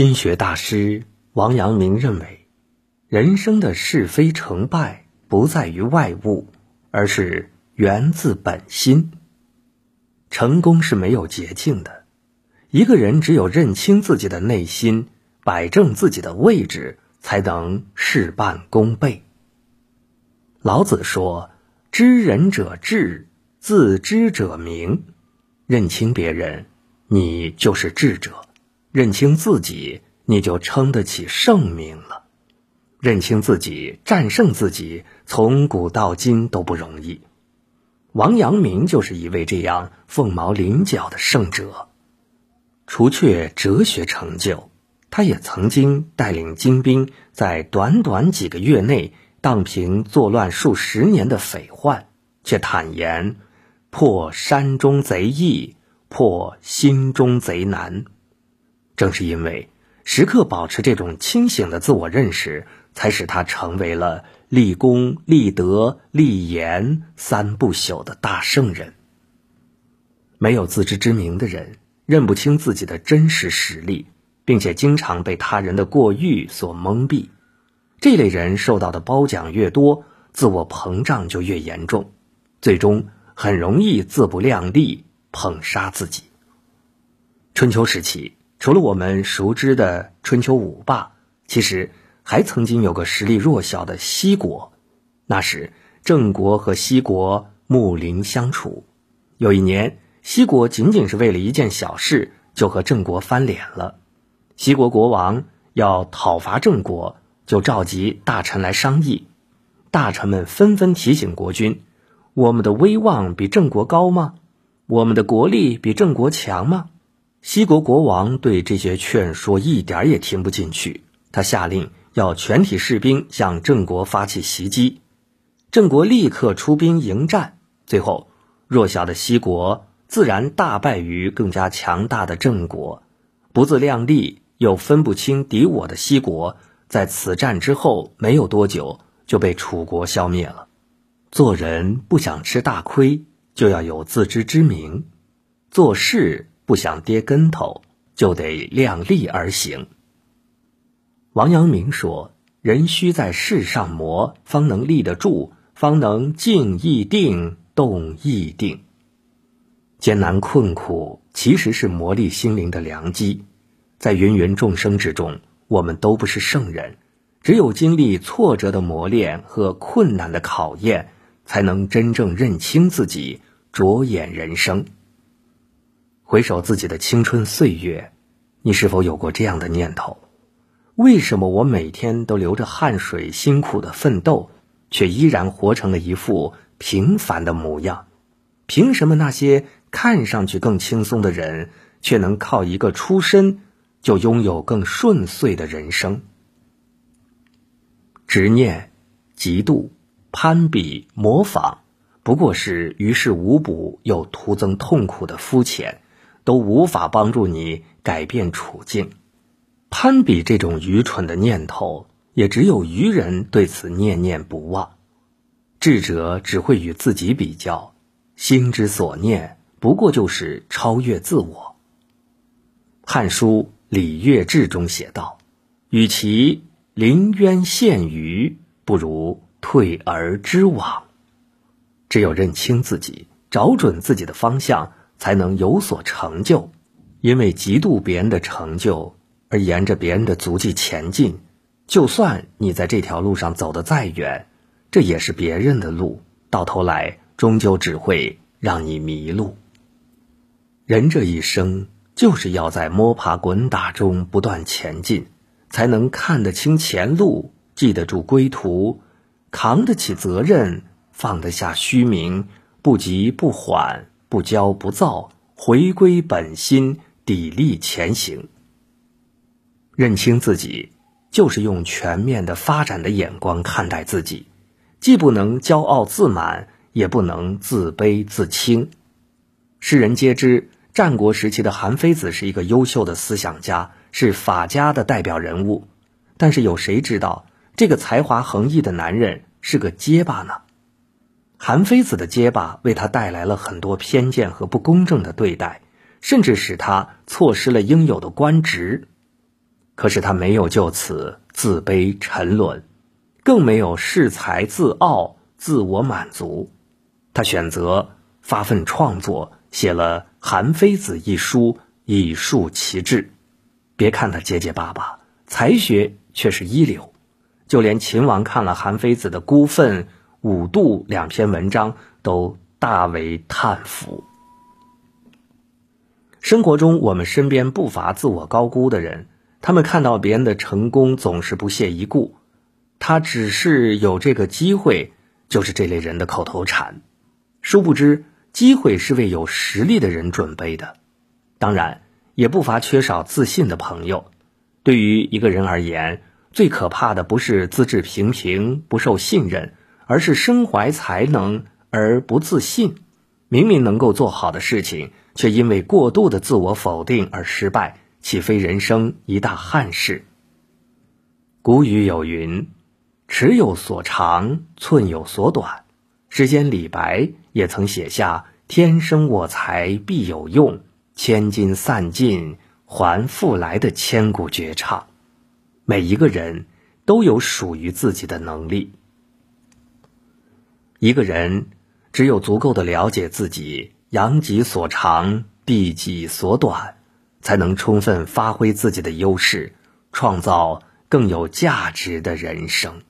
心学大师王阳明认为，人生的是非成败不在于外物，而是源自本心。成功是没有捷径的，一个人只有认清自己的内心，摆正自己的位置，才能事半功倍。老子说：“知人者智，自知者明。”认清别人，你就是智者；认清自己，你就称得起圣名了。认清自己，战胜自己，从古到今都不容易。王阳明就是一位这样凤毛麟角的圣者。除却哲学成就，他也曾经带领精兵在短短几个月内荡平作乱数十年的匪患，却坦言。破山中贼易，破心中贼难。正是因为时刻保持这种清醒的自我认识，才使他成为了立功、立德、立言三不朽的大圣人。没有自知之明的人，认不清自己的真实实力，并且经常被他人的过誉所蒙蔽。这类人受到的褒奖越多，自我膨胀就越严重，最终。很容易自不量力，捧杀自己。春秋时期，除了我们熟知的春秋五霸，其实还曾经有个实力弱小的西国。那时，郑国和西国睦邻相处。有一年，西国仅仅是为了一件小事，就和郑国翻脸了。西国国王要讨伐郑国，就召集大臣来商议。大臣们纷纷提醒国君。我们的威望比郑国高吗？我们的国力比郑国强吗？西国国王对这些劝说一点也听不进去，他下令要全体士兵向郑国发起袭击。郑国立刻出兵迎战，最后弱小的西国自然大败于更加强大的郑国。不自量力又分不清敌我的西国，在此战之后没有多久就被楚国消灭了。做人不想吃大亏，就要有自知之明；做事不想跌跟头，就得量力而行。王阳明说：“人须在世上磨，方能立得住，方能静亦定，动亦定。”艰难困苦其实是磨砺心灵的良机。在芸芸众生之中，我们都不是圣人，只有经历挫折的磨练和困难的考验。才能真正认清自己，着眼人生。回首自己的青春岁月，你是否有过这样的念头？为什么我每天都流着汗水，辛苦的奋斗，却依然活成了一副平凡的模样？凭什么那些看上去更轻松的人，却能靠一个出身就拥有更顺遂的人生？执念、嫉妒。攀比、模仿，不过是于事无补又徒增痛苦的肤浅，都无法帮助你改变处境。攀比这种愚蠢的念头，也只有愚人对此念念不忘。智者只会与自己比较，心之所念，不过就是超越自我。《汉书·礼乐志》中写道：“与其临渊羡鱼，不如。”退而知往，只有认清自己，找准自己的方向，才能有所成就。因为嫉妒别人的成就而沿着别人的足迹前进，就算你在这条路上走得再远，这也是别人的路，到头来终究只会让你迷路。人这一生就是要在摸爬滚打中不断前进，才能看得清前路，记得住归途。扛得起责任，放得下虚名，不急不缓，不骄不躁，回归本心，砥砺前行。认清自己，就是用全面的发展的眼光看待自己，既不能骄傲自满，也不能自卑自轻。世人皆知，战国时期的韩非子是一个优秀的思想家，是法家的代表人物。但是有谁知道？这个才华横溢的男人是个结巴呢。韩非子的结巴为他带来了很多偏见和不公正的对待，甚至使他错失了应有的官职。可是他没有就此自卑沉沦，更没有恃才自傲、自我满足。他选择发奋创作，写了《韩非子》一书，以树其志。别看他结结巴巴，才学却是一流。就连秦王看了韩非子的《孤愤》《五度》两篇文章，都大为叹服。生活中，我们身边不乏自我高估的人，他们看到别人的成功，总是不屑一顾。他只是有这个机会，就是这类人的口头禅。殊不知，机会是为有实力的人准备的。当然，也不乏缺少自信的朋友。对于一个人而言，最可怕的不是资质平平、不受信任，而是身怀才能而不自信。明明能够做好的事情，却因为过度的自我否定而失败，岂非人生一大憾事？古语有云：“尺有所长，寸有所短。”时间，李白也曾写下“天生我材必有用，千金散尽还复来”的千古绝唱。每一个人都有属于自己的能力。一个人只有足够的了解自己，扬己所长，避己所短，才能充分发挥自己的优势，创造更有价值的人生。